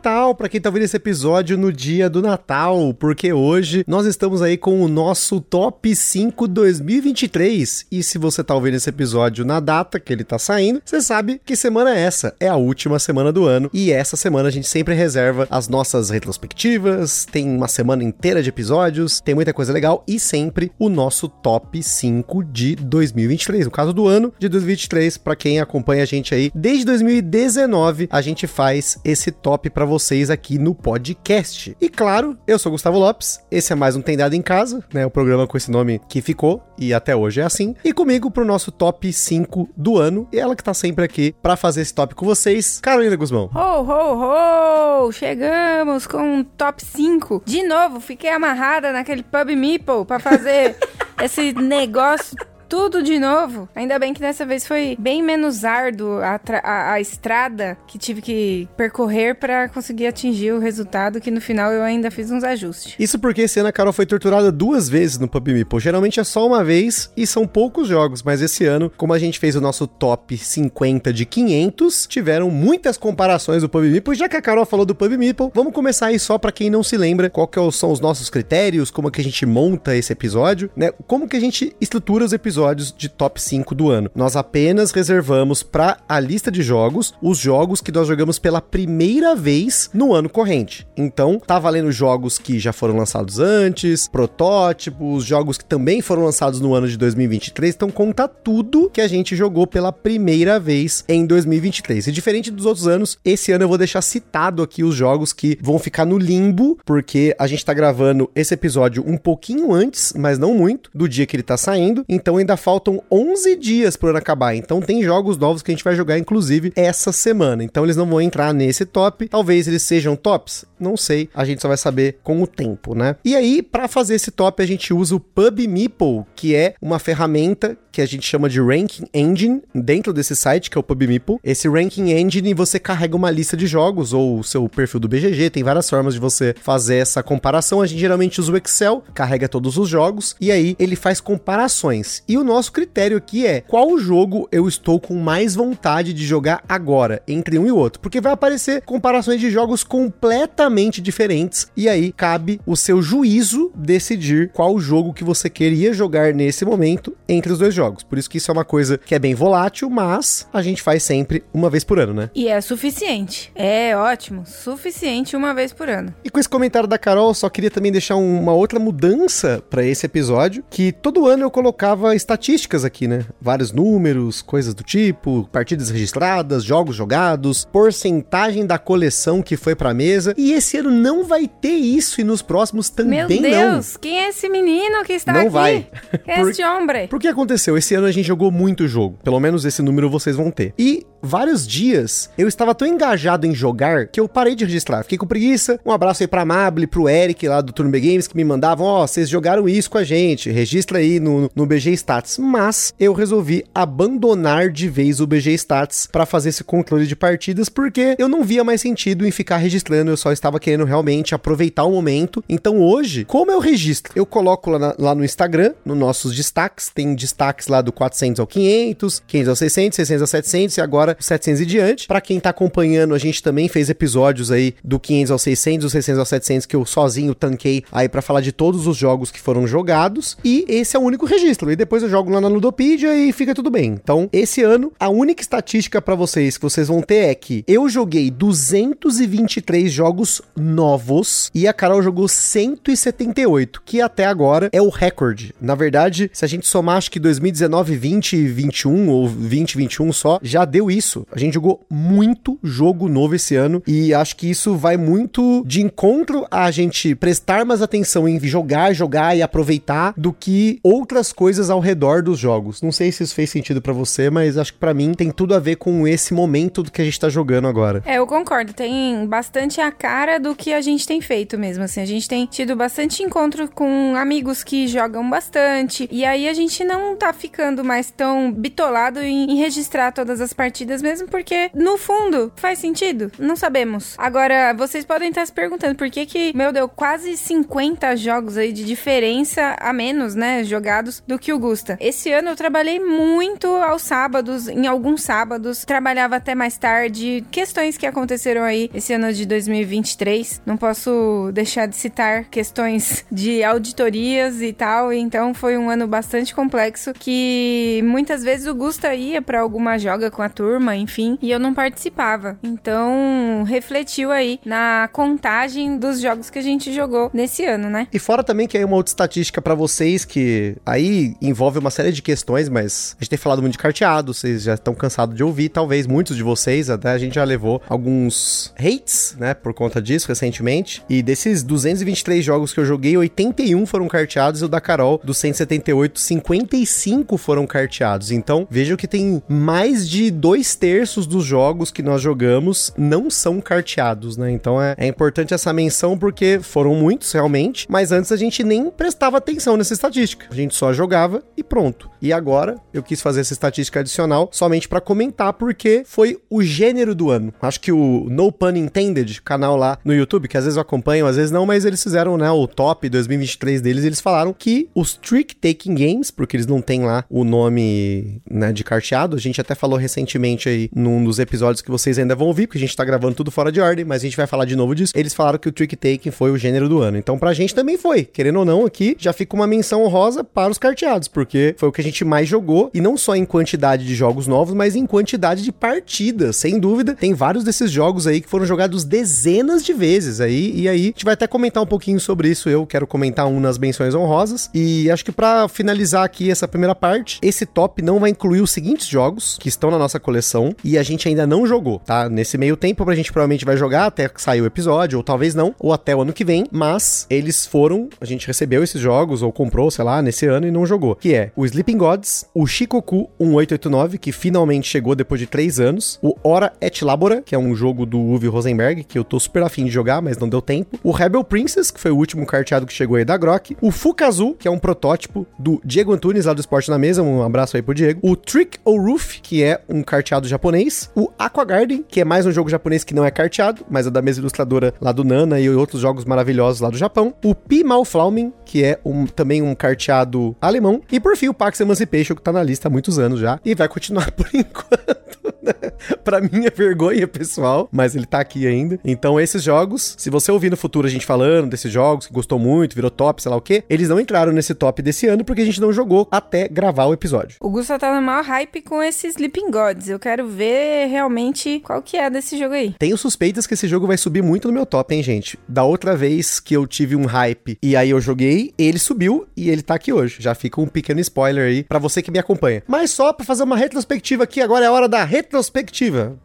Natal para quem tá ouvindo esse episódio no dia do Natal, porque hoje nós estamos aí com o nosso Top 5 2023. E se você tá ouvindo esse episódio na data que ele tá saindo, você sabe que semana é essa. É a última semana do ano e essa semana a gente sempre reserva as nossas retrospectivas, tem uma semana inteira de episódios, tem muita coisa legal e sempre o nosso Top 5 de 2023. No caso do ano de 2023, para quem acompanha a gente aí desde 2019, a gente faz esse top para vocês aqui no podcast. E claro, eu sou Gustavo Lopes, esse é mais um Tem Dado em Casa, né? O programa com esse nome que ficou e até hoje é assim. E comigo pro nosso top 5 do ano, e ela que tá sempre aqui para fazer esse top com vocês, Carolina Guzmão. Ho, ho, ho! Chegamos com um top 5. De novo, fiquei amarrada naquele pub meeple para fazer esse negócio tudo de novo. Ainda bem que dessa vez foi bem menos árduo a, a, a estrada que tive que percorrer para conseguir atingir o resultado, que no final eu ainda fiz uns ajustes. Isso porque esse ano a Carol foi torturada duas vezes no Pub Meeple. Geralmente é só uma vez e são poucos jogos, mas esse ano, como a gente fez o nosso top 50 de 500, tiveram muitas comparações do Pub Meeple. Já que a Carol falou do Pub Meeple, vamos começar aí só para quem não se lembra qual que é são os nossos critérios, como que a gente monta esse episódio, né? Como que a gente estrutura os episódios episódios de top 5 do ano. Nós apenas reservamos para a lista de jogos os jogos que nós jogamos pela primeira vez no ano corrente. Então, tá valendo jogos que já foram lançados antes, protótipos, jogos que também foram lançados no ano de 2023. Então, conta tudo que a gente jogou pela primeira vez em 2023. E diferente dos outros anos, esse ano eu vou deixar citado aqui os jogos que vão ficar no limbo, porque a gente tá gravando esse episódio um pouquinho antes, mas não muito, do dia que ele tá saindo. Então, ainda faltam 11 dias pro ano acabar. Então tem jogos novos que a gente vai jogar, inclusive, essa semana. Então eles não vão entrar nesse top. Talvez eles sejam tops? Não sei. A gente só vai saber com o tempo, né? E aí, para fazer esse top, a gente usa o PubMeeple, que é uma ferramenta que a gente chama de Ranking Engine dentro desse site, que é o PubMeeple. Esse Ranking Engine, você carrega uma lista de jogos ou o seu perfil do BGG, tem várias formas de você fazer essa comparação. A gente geralmente usa o Excel, carrega todos os jogos e aí ele faz comparações. E o nosso critério aqui é qual jogo eu estou com mais vontade de jogar agora, entre um e outro, porque vai aparecer comparações de jogos completamente diferentes e aí cabe o seu juízo decidir qual jogo que você queria jogar nesse momento entre os dois jogos. Por isso que isso é uma coisa que é bem volátil, mas a gente faz sempre uma vez por ano, né? E é suficiente. É ótimo, suficiente uma vez por ano. E com esse comentário da Carol, só queria também deixar uma outra mudança para esse episódio, que todo ano eu colocava estatísticas aqui, né? Vários números, coisas do tipo, partidas registradas, jogos jogados, porcentagem da coleção que foi pra mesa. E esse ano não vai ter isso e nos próximos também não. Meu Deus, não. quem é esse menino que está não aqui? Não vai. Quem é esse homem? Por que aconteceu? Esse ano a gente jogou muito jogo. Pelo menos esse número vocês vão ter. E vários dias eu estava tão engajado em jogar que eu parei de registrar. Fiquei com preguiça. Um abraço aí pra Mable, pro Eric lá do Turno B Games que me mandavam: Ó, oh, vocês jogaram isso com a gente. Registra aí no, no BG Stats. Mas eu resolvi abandonar de vez o BG Stats para fazer esse controle de partidas porque eu não via mais sentido em ficar registrando. Eu só estava querendo realmente aproveitar o momento. Então hoje, como eu registro? Eu coloco lá, na, lá no Instagram, nos nossos destaques. Tem destaques lá do 400 ao 500, 500 ao 600, 600 ao 700 e agora 700 e diante. Para quem tá acompanhando, a gente também fez episódios aí do 500 ao 600, do 600 ao 700 que eu sozinho tanquei aí para falar de todos os jogos que foram jogados e esse é o único registro. E depois eu jogo lá na Ludopedia e fica tudo bem. Então, esse ano a única estatística para vocês que vocês vão ter é que eu joguei 223 jogos novos e a Carol jogou 178, que até agora é o recorde. Na verdade, se a gente somar acho que 2019, 20, 21 ou 20, 21 só, já deu isso a gente jogou muito jogo novo esse ano e acho que isso vai muito de encontro a gente prestar mais atenção em jogar, jogar e aproveitar do que outras coisas ao redor dos jogos. Não sei se isso fez sentido para você, mas acho que para mim tem tudo a ver com esse momento do que a gente tá jogando agora. É, eu concordo. Tem bastante a cara do que a gente tem feito mesmo, assim. A gente tem tido bastante encontro com amigos que jogam bastante e aí a gente não tá ficando mais tão bitolado em, em registrar todas as partidas mesmo porque no fundo faz sentido. Não sabemos. Agora, vocês podem estar se perguntando por que que, meu Deus, quase 50 jogos aí de diferença a menos, né, jogados do que o Gusta. Esse ano eu trabalhei muito aos sábados, em alguns sábados, trabalhava até mais tarde. Questões que aconteceram aí esse ano de 2023. Não posso deixar de citar questões de auditorias e tal, então foi um ano bastante complexo que muitas vezes o Gusta ia para alguma joga com a turma, enfim, e eu não participava. Então, refletiu aí na contagem dos jogos que a gente jogou nesse ano, né? E fora também que aí uma outra estatística para vocês que aí envolve uma série de questões, mas a gente tem falado muito de carteado, vocês já estão cansados de ouvir, talvez muitos de vocês, até a gente já levou alguns hates, né, por conta disso recentemente. E desses 223 jogos que eu joguei, 81 foram carteados e o da Carol, dos 178, 55 foram carteados. Então, vejam que tem mais de dois terços dos jogos que nós jogamos não são carteados, né? Então é, é importante essa menção porque foram muitos realmente, mas antes a gente nem prestava atenção nessa estatística. A gente só jogava e pronto. E agora eu quis fazer essa estatística adicional somente para comentar porque foi o gênero do ano. Acho que o No Pun Intended, canal lá no YouTube, que às vezes eu acompanho, às vezes não, mas eles fizeram, né, o top 2023 deles, eles falaram que os Trick Taking Games, porque eles não têm lá o nome, né, de carteado, a gente até falou recentemente aí num dos episódios que vocês ainda vão ouvir, porque a gente tá gravando tudo fora de ordem, mas a gente vai falar de novo disso. Eles falaram que o Trick Taking foi o gênero do ano. Então pra gente também foi. Querendo ou não, aqui já fica uma menção honrosa para os carteados, porque foi o que a gente mais jogou, e não só em quantidade de jogos novos, mas em quantidade de partidas. Sem dúvida, tem vários desses jogos aí que foram jogados dezenas de vezes aí, e aí a gente vai até comentar um pouquinho sobre isso. Eu quero comentar um nas menções honrosas, e acho que para finalizar aqui essa primeira parte, esse top não vai incluir os seguintes jogos que estão na nossa coleção e a gente ainda não jogou, tá? Nesse meio tempo, a gente provavelmente vai jogar até sair o episódio, ou talvez não, ou até o ano que vem, mas eles foram, a gente recebeu esses jogos, ou comprou, sei lá, nesse ano e não jogou. Que é o Sleeping Gods, o Shikoku 1889, que finalmente chegou depois de três anos, o Hora et Labora, que é um jogo do Uwe Rosenberg, que eu tô super afim de jogar, mas não deu tempo, o Rebel Princess, que foi o último carteado que chegou aí da Grok, o Fukazu, que é um protótipo do Diego Antunes, lá do Esporte na Mesa, um abraço aí pro Diego, o Trick or Roof, que é um carteado japonês, o Aqua Garden, que é mais um jogo japonês que não é carteado, mas é da mesma ilustradora lá do Nana e outros jogos maravilhosos lá do Japão, o Pi Malflaumen, que é um, também um carteado alemão, e por fim o Pax Emancipation, que tá na lista há muitos anos já, e vai continuar por enquanto. Né? pra minha vergonha pessoal, mas ele tá aqui ainda. Então, esses jogos, se você ouvir no futuro a gente falando desses jogos, que gostou muito, virou top, sei lá o quê, eles não entraram nesse top desse ano porque a gente não jogou até gravar o episódio. O Gusta tá no maior hype com esses Sleeping Gods. Eu quero ver realmente qual que é desse jogo aí. Tenho suspeitas que esse jogo vai subir muito no meu top, hein, gente? Da outra vez que eu tive um hype e aí eu joguei, ele subiu e ele tá aqui hoje. Já fica um pequeno spoiler aí para você que me acompanha. Mas só para fazer uma retrospectiva aqui, agora é a hora da retrospectiva.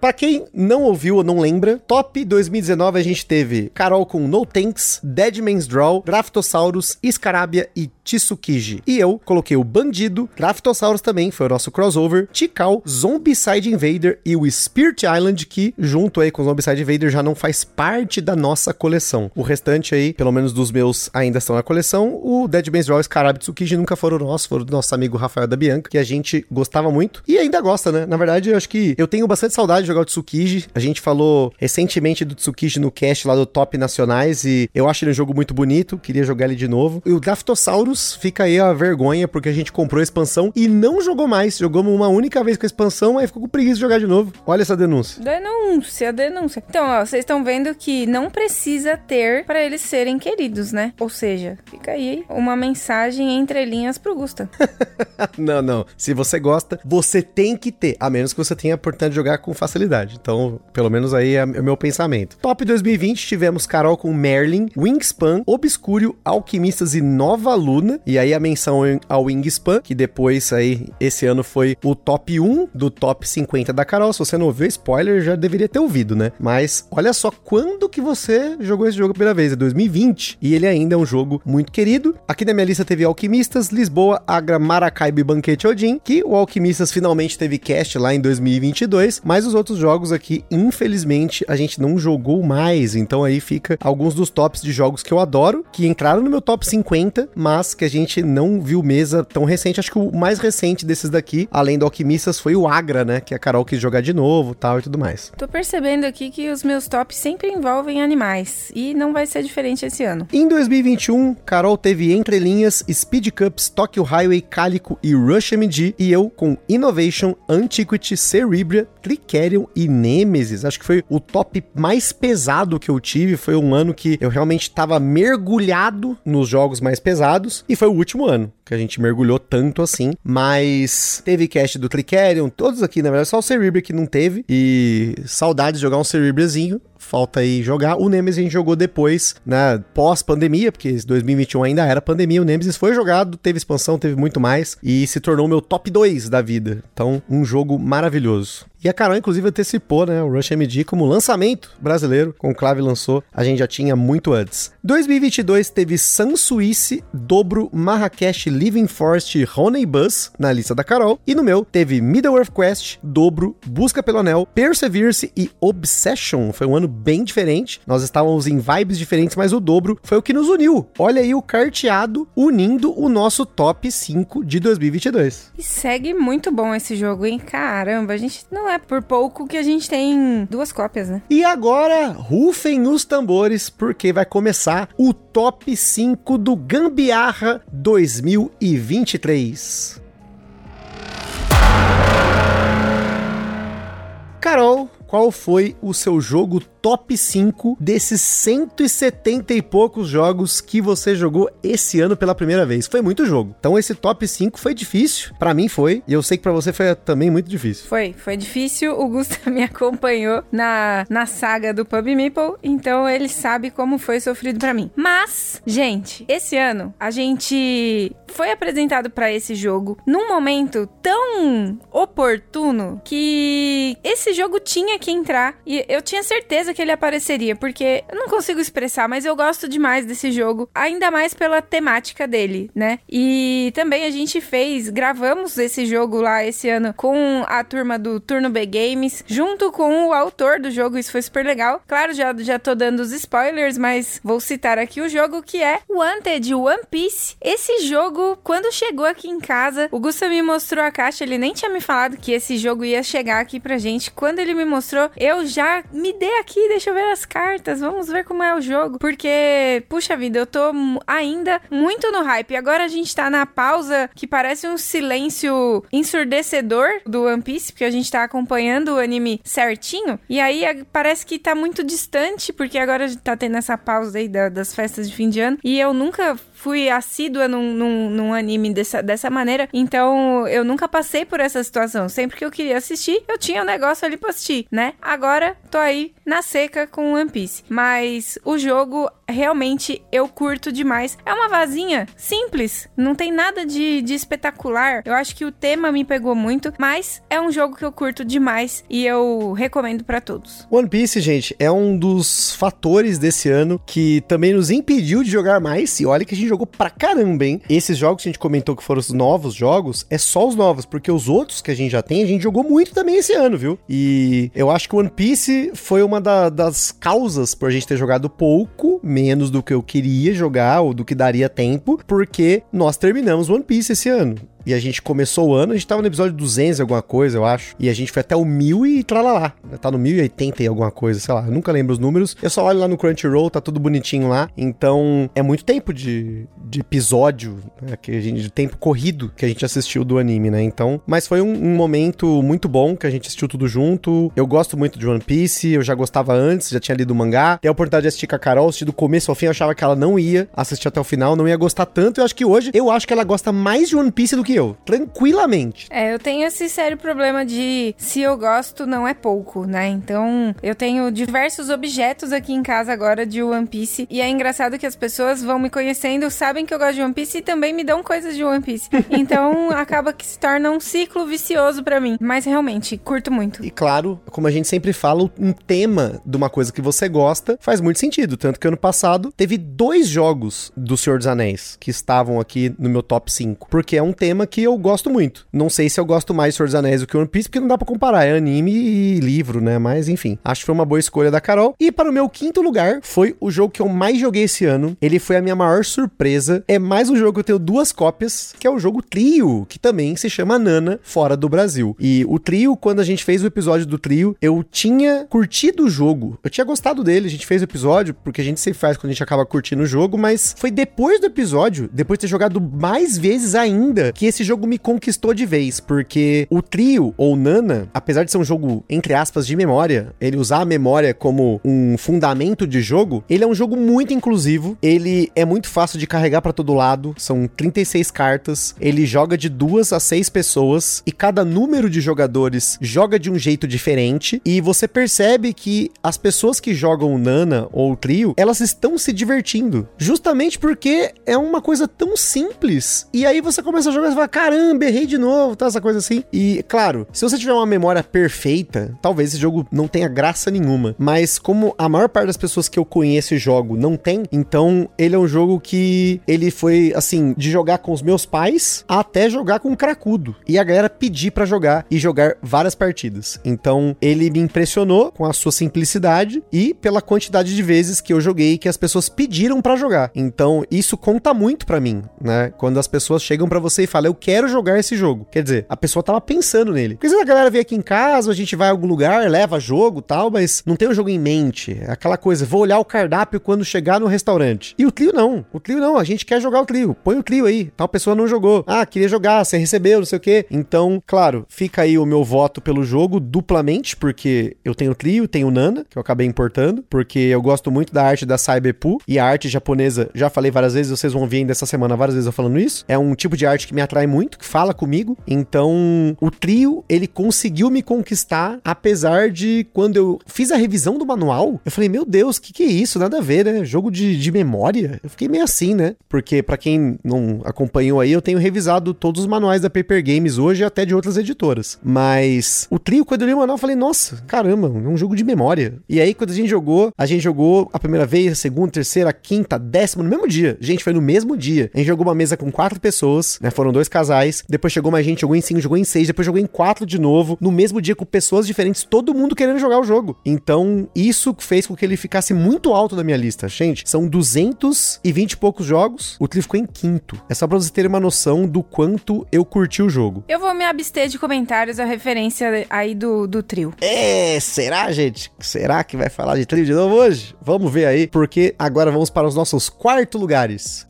Pra quem não ouviu ou não lembra, Top 2019 a gente teve Carol com No Tanks, Dead Man's Draw, Graftosaurus, Scarabia e Tsukiji. E eu coloquei o Bandido, Graftosaurus também, foi o nosso crossover, Tikal, Zombicide Invader e o Spirit Island, que junto aí com o Zombicide Invader já não faz parte da nossa coleção. O restante aí, pelo menos dos meus, ainda estão na coleção. O Dead Man's Draw, Scarabia e Tsukiji nunca foram nossos, foram do nosso amigo Rafael da Bianca, que a gente gostava muito e ainda gosta, né? Na verdade, eu acho que eu tenho bastante saudade de jogar o Tsukiji. A gente falou recentemente do Tsukiji no cast lá do Top Nacionais e eu acho ele um jogo muito bonito, queria jogar ele de novo. E o Graftosaurus fica aí a vergonha porque a gente comprou a expansão e não jogou mais. Jogamos uma única vez com a expansão, aí ficou com preguiça de jogar de novo. Olha essa denúncia. Denúncia, denúncia. Então, ó, vocês estão vendo que não precisa ter para eles serem queridos, né? Ou seja, fica aí uma mensagem entre linhas pro Gusta. não, não. Se você gosta, você tem que ter, a menos que você tenha a oportunidade de jogar com facilidade facilidade. Então, pelo menos aí é o meu pensamento. Top 2020 tivemos Carol com Merlin, Wingspan, Obscuro, Alquimistas e Nova Luna. E aí a menção ao Wingspan, que depois aí, esse ano foi o top 1 do top 50 da Carol. Se você não ouviu spoiler, já deveria ter ouvido, né? Mas olha só quando que você jogou esse jogo a primeira vez, é 2020. E ele ainda é um jogo muito querido. Aqui na minha lista teve Alquimistas, Lisboa, Agra, Maracaibo e Banquete Odin, que o Alquimistas finalmente teve cast lá em 2022, mas os outros jogos aqui, infelizmente, a gente não jogou mais. Então aí fica alguns dos tops de jogos que eu adoro, que entraram no meu top 50, mas que a gente não viu mesa tão recente. Acho que o mais recente desses daqui, além do Alquimistas, foi o Agra, né? Que a Carol quis jogar de novo, tal e tudo mais. Tô percebendo aqui que os meus tops sempre envolvem animais e não vai ser diferente esse ano. Em 2021, Carol teve Entre Linhas, Speed Cups, Tokyo Highway, Calico e Rush MD, e eu com Innovation, Antiquity, Cerebria, E Nemesis. Acho que foi o top mais pesado que eu tive. Foi um ano que eu realmente estava mergulhado nos jogos mais pesados, e foi o último ano que a gente mergulhou tanto assim. Mas teve cast do Tricerion, todos aqui, na verdade, só o Cerebria que não teve. E saudades de jogar um Cerebriazinho falta aí jogar. O Nemesis a gente jogou depois, né, pós-pandemia, porque 2021 ainda era pandemia. O Nemesis foi jogado, teve expansão, teve muito mais e se tornou meu top 2 da vida. Então, um jogo maravilhoso. E a Carol, inclusive, antecipou, né, o Rush MD como lançamento brasileiro, com o Clave lançou, a gente já tinha muito antes. 2022 teve Sun Suíce, Dobro, Marrakech, Living Forest, Honey Bus na lista da Carol. E no meu teve Middle-earth Quest, Dobro, Busca pelo Anel, Perseverance e Obsession. Foi um ano bem diferente. Nós estávamos em vibes diferentes, mas o Dobro foi o que nos uniu. Olha aí o carteado unindo o nosso top 5 de 2022. E segue muito bom esse jogo, hein? Caramba, a gente não é por pouco que a gente tem duas cópias, né? E agora, rufem os tambores, porque vai começar o top 5 do Gambiarra 2023. Carol, qual foi o seu jogo top 5 desses 170 e poucos jogos que você jogou esse ano pela primeira vez. Foi muito jogo. Então esse top 5 foi difícil. Para mim foi. E eu sei que para você foi também muito difícil. Foi, foi difícil. O Gusta me acompanhou na, na saga do Pub Meeple. Então ele sabe como foi sofrido para mim. Mas, gente, esse ano a gente foi apresentado para esse jogo num momento tão oportuno que esse jogo tinha que entrar. E eu tinha certeza certeza que ele apareceria, porque eu não consigo expressar, mas eu gosto demais desse jogo, ainda mais pela temática dele, né? E também a gente fez, gravamos esse jogo lá esse ano com a turma do Turno B Games, junto com o autor do jogo, isso foi super legal. Claro, já, já tô dando os spoilers, mas vou citar aqui o jogo que é Wanted One Piece. Esse jogo, quando chegou aqui em casa, o Gustavo me mostrou a caixa, ele nem tinha me falado que esse jogo ia chegar aqui pra gente. Quando ele me mostrou, eu já me dei aqui aqui, deixa eu ver as cartas, vamos ver como é o jogo. Porque, puxa vida, eu tô ainda muito no hype. Agora a gente tá na pausa que parece um silêncio ensurdecedor do One Piece, porque a gente tá acompanhando o anime certinho. E aí parece que tá muito distante, porque agora tá tendo essa pausa aí das festas de fim de ano. E eu nunca fui assídua num, num, num, anime dessa, dessa maneira, então eu nunca passei por essa situação. Sempre que eu queria assistir, eu tinha um negócio ali pra assistir, né? Agora tô aí na seca com One Piece. Mas o jogo realmente eu curto demais. É uma vazinha simples, não tem nada de, de espetacular. Eu acho que o tema me pegou muito, mas é um jogo que eu curto demais e eu recomendo para todos. One Piece, gente, é um dos fatores desse ano que também nos impediu de jogar mais. E olha que a gente jogou pra caramba, hein? Esses jogos que a gente comentou que foram os novos jogos, é só os novos, porque os outros que a gente já tem, a gente jogou muito também esse ano, viu? E eu acho que One Piece foi uma da, das causas por a gente ter jogado pouco, menos do que eu queria jogar ou do que daria tempo, porque nós terminamos One Piece esse ano. E a gente começou o ano, a gente tava no episódio 200 alguma coisa, eu acho. E a gente foi até o 1000 e tralalá. Tá no 1080 e alguma coisa, sei lá. Eu nunca lembro os números. Eu só olho lá no Crunchyroll, tá tudo bonitinho lá. Então, é muito tempo de, de episódio, né, que a gente, de tempo corrido que a gente assistiu do anime, né? Então, mas foi um, um, momento muito bom que a gente assistiu tudo junto. Eu gosto muito de One Piece, eu já gostava antes, já tinha lido o mangá. Tem a oportunidade de assistir com a Carol, assistir do começo ao fim, eu achava que ela não ia assistir até o final, não ia gostar tanto. Eu acho que hoje, eu acho que ela gosta mais de One Piece do que que eu, tranquilamente. É, eu tenho esse sério problema de se eu gosto, não é pouco, né? Então, eu tenho diversos objetos aqui em casa agora de One Piece. E é engraçado que as pessoas vão me conhecendo, sabem que eu gosto de One Piece e também me dão coisas de One Piece. Então, acaba que se torna um ciclo vicioso para mim. Mas realmente, curto muito. E claro, como a gente sempre fala, um tema de uma coisa que você gosta faz muito sentido. Tanto que ano passado teve dois jogos do Senhor dos Anéis que estavam aqui no meu top 5. Porque é um tema que eu gosto muito. Não sei se eu gosto mais de Senhor dos Anéis do que One Piece, porque não dá pra comparar. É anime e livro, né? Mas enfim, acho que foi uma boa escolha da Carol. E para o meu quinto lugar, foi o jogo que eu mais joguei esse ano. Ele foi a minha maior surpresa. É mais um jogo que eu tenho duas cópias, que é o jogo Trio, que também se chama Nana, fora do Brasil. E o Trio, quando a gente fez o episódio do Trio, eu tinha curtido o jogo. Eu tinha gostado dele, a gente fez o episódio, porque a gente sempre faz quando a gente acaba curtindo o jogo, mas foi depois do episódio, depois de ter jogado mais vezes ainda, que esse jogo me conquistou de vez, porque o Trio, ou Nana, apesar de ser um jogo, entre aspas, de memória, ele usar a memória como um fundamento de jogo, ele é um jogo muito inclusivo, ele é muito fácil de carregar para todo lado, são 36 cartas, ele joga de duas a seis pessoas, e cada número de jogadores joga de um jeito diferente, e você percebe que as pessoas que jogam o Nana ou o Trio, elas estão se divertindo, justamente porque é uma coisa tão simples, e aí você começa a jogar fala, caramba, errei de novo, tá, essa coisa assim, e claro, se você tiver uma memória perfeita, talvez esse jogo não tenha graça nenhuma, mas como a maior parte das pessoas que eu conheço e jogo não tem, então ele é um jogo que ele foi, assim, de jogar com os meus pais até jogar com o cracudo, e a galera pedir para jogar e jogar várias partidas, então ele me impressionou com a sua simplicidade e pela quantidade de vezes que eu joguei que as pessoas pediram para jogar, então isso conta muito para mim, né, quando as pessoas chegam para você e falam, eu quero jogar esse jogo, quer dizer, a pessoa tava pensando nele, porque às vezes a galera vem aqui em casa, a gente vai a algum lugar, leva jogo tal, mas não tem o jogo em mente. É aquela coisa, vou olhar o cardápio quando chegar no restaurante. E o Clio não. O Clio não, a gente quer jogar o Clio. Põe o Clio aí. Tal pessoa não jogou. Ah, queria jogar, você recebeu, não sei o quê. Então, claro, fica aí o meu voto pelo jogo duplamente, porque eu tenho o Clio, tenho o Nana, que eu acabei importando, porque eu gosto muito da arte da Saibepu e a arte japonesa, já falei várias vezes, vocês vão ver ainda essa semana várias vezes eu falando isso. É um tipo de arte que me atrai muito, que fala comigo. Então, o trio, ele conseguiu me conquistar, apesar de quando eu fiz a revisão do manual, eu falei, meu Deus, que, que é isso? Nada a ver, né? Jogo de, de memória. Eu fiquei meio assim, né? Porque, para quem não acompanhou aí, eu tenho revisado todos os manuais da Paper Games hoje, até de outras editoras. Mas o trio, quando eu li o manual, eu falei, nossa, caramba, é um jogo de memória. E aí, quando a gente jogou, a gente jogou a primeira vez, a segunda, terceira, quinta, décima, no mesmo dia. Gente, foi no mesmo dia. A gente jogou uma mesa com quatro pessoas, né? Foram dois casais. Depois chegou mais gente, jogou em cinco, jogou em seis, depois jogou em quatro de novo. No mesmo dia com pessoas diferentes, todo mundo querendo jogar o jogo. Então, isso fez com que ele ficasse muito alto na minha lista. Gente, são 220 e poucos jogos. O trio ficou em quinto. É só pra vocês terem uma noção do quanto eu curti o jogo. Eu vou me abster de comentários a referência aí do, do trio. É, será, gente? Será que vai falar de trio de novo hoje? Vamos ver aí, porque agora vamos para os nossos quarto lugares.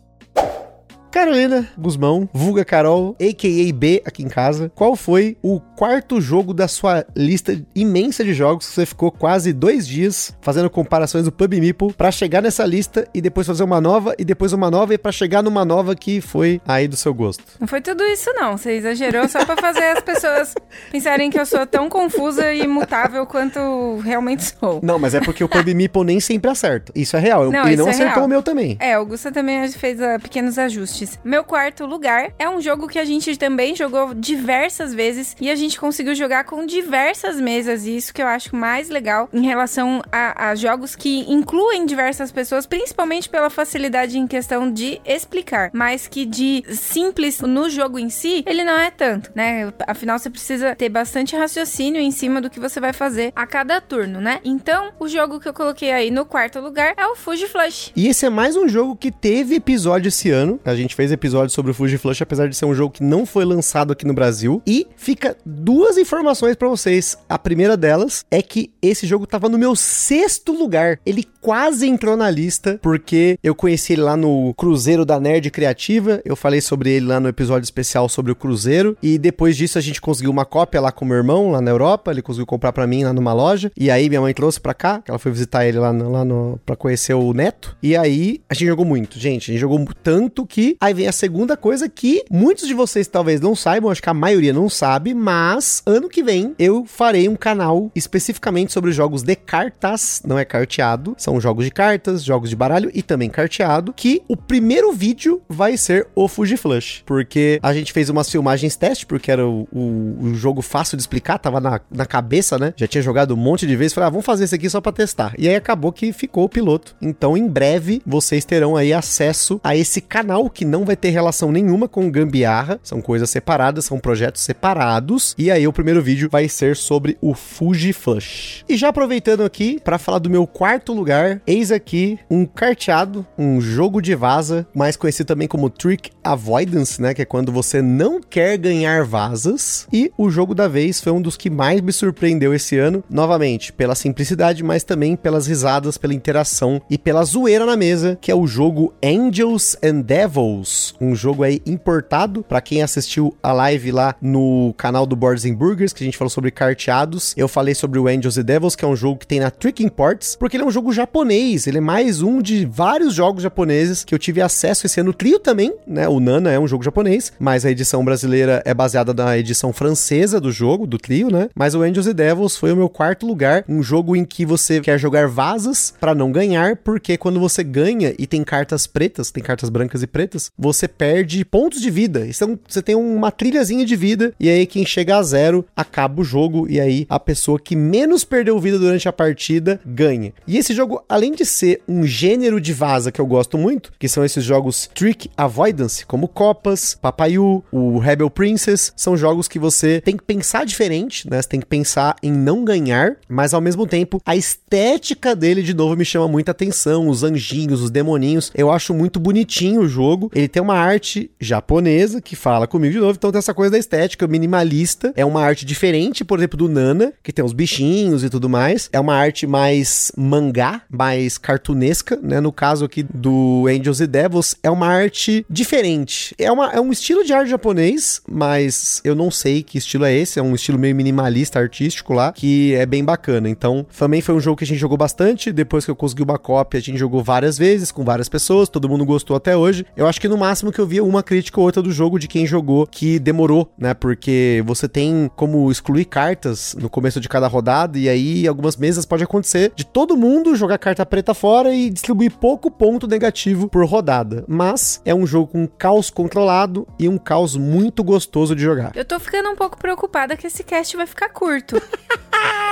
Carolina Guzmão, vulga Carol, a.k.a. B aqui em casa, qual foi o quarto jogo da sua lista imensa de jogos que você ficou quase dois dias fazendo comparações do Pub Meeple pra chegar nessa lista e depois fazer uma nova e depois uma nova e pra chegar numa nova que foi aí do seu gosto? Não foi tudo isso não, você exagerou só pra fazer as pessoas pensarem que eu sou tão confusa e imutável quanto realmente sou. Não, mas é porque o Pub Meeple nem sempre acerta. Isso é real. Não, Ele não é acertou real. o meu também. É, o Gusta também fez uh, pequenos ajustes. Meu quarto lugar é um jogo que a gente também jogou diversas vezes e a gente conseguiu jogar com diversas mesas. E isso que eu acho mais legal em relação a, a jogos que incluem diversas pessoas, principalmente pela facilidade em questão de explicar, mas que de simples no jogo em si, ele não é tanto, né? Afinal, você precisa ter bastante raciocínio em cima do que você vai fazer a cada turno, né? Então, o jogo que eu coloquei aí no quarto lugar é o Fuji Flush. E esse é mais um jogo que teve episódio esse ano. A gente fez episódio sobre o Fuji Flush, apesar de ser um jogo que não foi lançado aqui no Brasil. E fica duas informações pra vocês. A primeira delas é que esse jogo tava no meu sexto lugar. Ele quase entrou na lista, porque eu conheci ele lá no Cruzeiro da Nerd Criativa. Eu falei sobre ele lá no episódio especial sobre o Cruzeiro. E depois disso a gente conseguiu uma cópia lá com meu irmão, lá na Europa. Ele conseguiu comprar pra mim lá numa loja. E aí minha mãe trouxe pra cá, que ela foi visitar ele lá, no, lá no, pra conhecer o neto. E aí a gente jogou muito, gente. A gente jogou tanto que aí vem a segunda coisa que muitos de vocês talvez não saibam, acho que a maioria não sabe, mas ano que vem eu farei um canal especificamente sobre jogos de cartas, não é carteado, são jogos de cartas, jogos de baralho e também carteado, que o primeiro vídeo vai ser o Fuji Flush, porque a gente fez umas filmagens teste, porque era o, o, o jogo fácil de explicar, tava na, na cabeça, né? Já tinha jogado um monte de vezes, falei, ah, vamos fazer esse aqui só pra testar. E aí acabou que ficou o piloto. Então, em breve, vocês terão aí acesso a esse canal que não vai ter relação nenhuma com Gambiarra, são coisas separadas, são projetos separados. E aí o primeiro vídeo vai ser sobre o Fuji Flush. E já aproveitando aqui para falar do meu quarto lugar, eis aqui um carteado, um jogo de vaza, mais conhecido também como Trick Avoidance, né, que é quando você não quer ganhar vazas. E o jogo da vez foi um dos que mais me surpreendeu esse ano, novamente, pela simplicidade, mas também pelas risadas, pela interação e pela zoeira na mesa, que é o jogo Angels and Devils, um jogo aí importado para quem assistiu a live lá no canal do Boards and Burgers, que a gente falou sobre carteados. Eu falei sobre o Angels and Devils, que é um jogo que tem na Trick Imports, porque ele é um jogo japonês, ele é mais um de vários jogos japoneses que eu tive acesso esse ano. O Trio também, né? O Nana é um jogo japonês, mas a edição brasileira é baseada na edição francesa do jogo, do Trio, né? Mas o Angels and Devils foi o meu quarto lugar, um jogo em que você quer jogar vasas para não ganhar, porque quando você ganha e tem cartas pretas, tem cartas brancas e pretas, você perde pontos de vida. Então você tem uma trilhazinha de vida e aí quem chega a zero acaba o jogo e aí a pessoa que menos perdeu vida durante a partida ganha. E esse jogo, além de ser um gênero de vaza que eu gosto muito, que são esses jogos Trick Avoidance, como Copas, Papayu, o Rebel Princess, são jogos que você tem que pensar diferente, né? Você tem que pensar em não ganhar, mas ao mesmo tempo a estética dele de novo me chama muita atenção, os anjinhos, os demoninhos. Eu acho muito bonitinho o jogo. Ele tem uma arte japonesa que fala comigo de novo, então tem essa coisa da estética minimalista. É uma arte diferente, por exemplo, do Nana, que tem os bichinhos e tudo mais. É uma arte mais mangá, mais cartunesca, né? No caso aqui do Angels e Devils, é uma arte diferente. É, uma, é um estilo de arte japonês, mas eu não sei que estilo é esse. É um estilo meio minimalista, artístico lá, que é bem bacana. Então, também foi um jogo que a gente jogou bastante. Depois que eu consegui uma cópia, a gente jogou várias vezes, com várias pessoas. Todo mundo gostou até hoje. Eu acho que no máximo que eu vi uma crítica ou outra do jogo de quem jogou que demorou, né? Porque você tem como excluir cartas no começo de cada rodada, e aí algumas mesas pode acontecer de todo mundo jogar carta preta fora e distribuir pouco ponto negativo por rodada. Mas é um jogo com caos controlado e um caos muito gostoso de jogar. Eu tô ficando um pouco preocupada que esse cast vai ficar curto.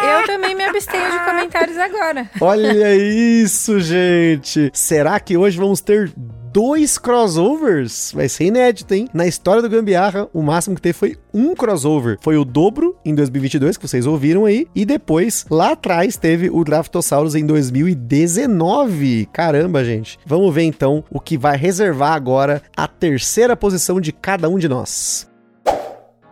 Eu também me abstenho de comentários agora. Olha isso, gente! Será que hoje vamos ter dois crossovers. Vai ser inédito, hein? Na história do Gambiarra, o máximo que teve foi um crossover. Foi o dobro em 2022, que vocês ouviram aí. E depois, lá atrás, teve o Draftosaurus em 2019. Caramba, gente. Vamos ver então o que vai reservar agora a terceira posição de cada um de nós.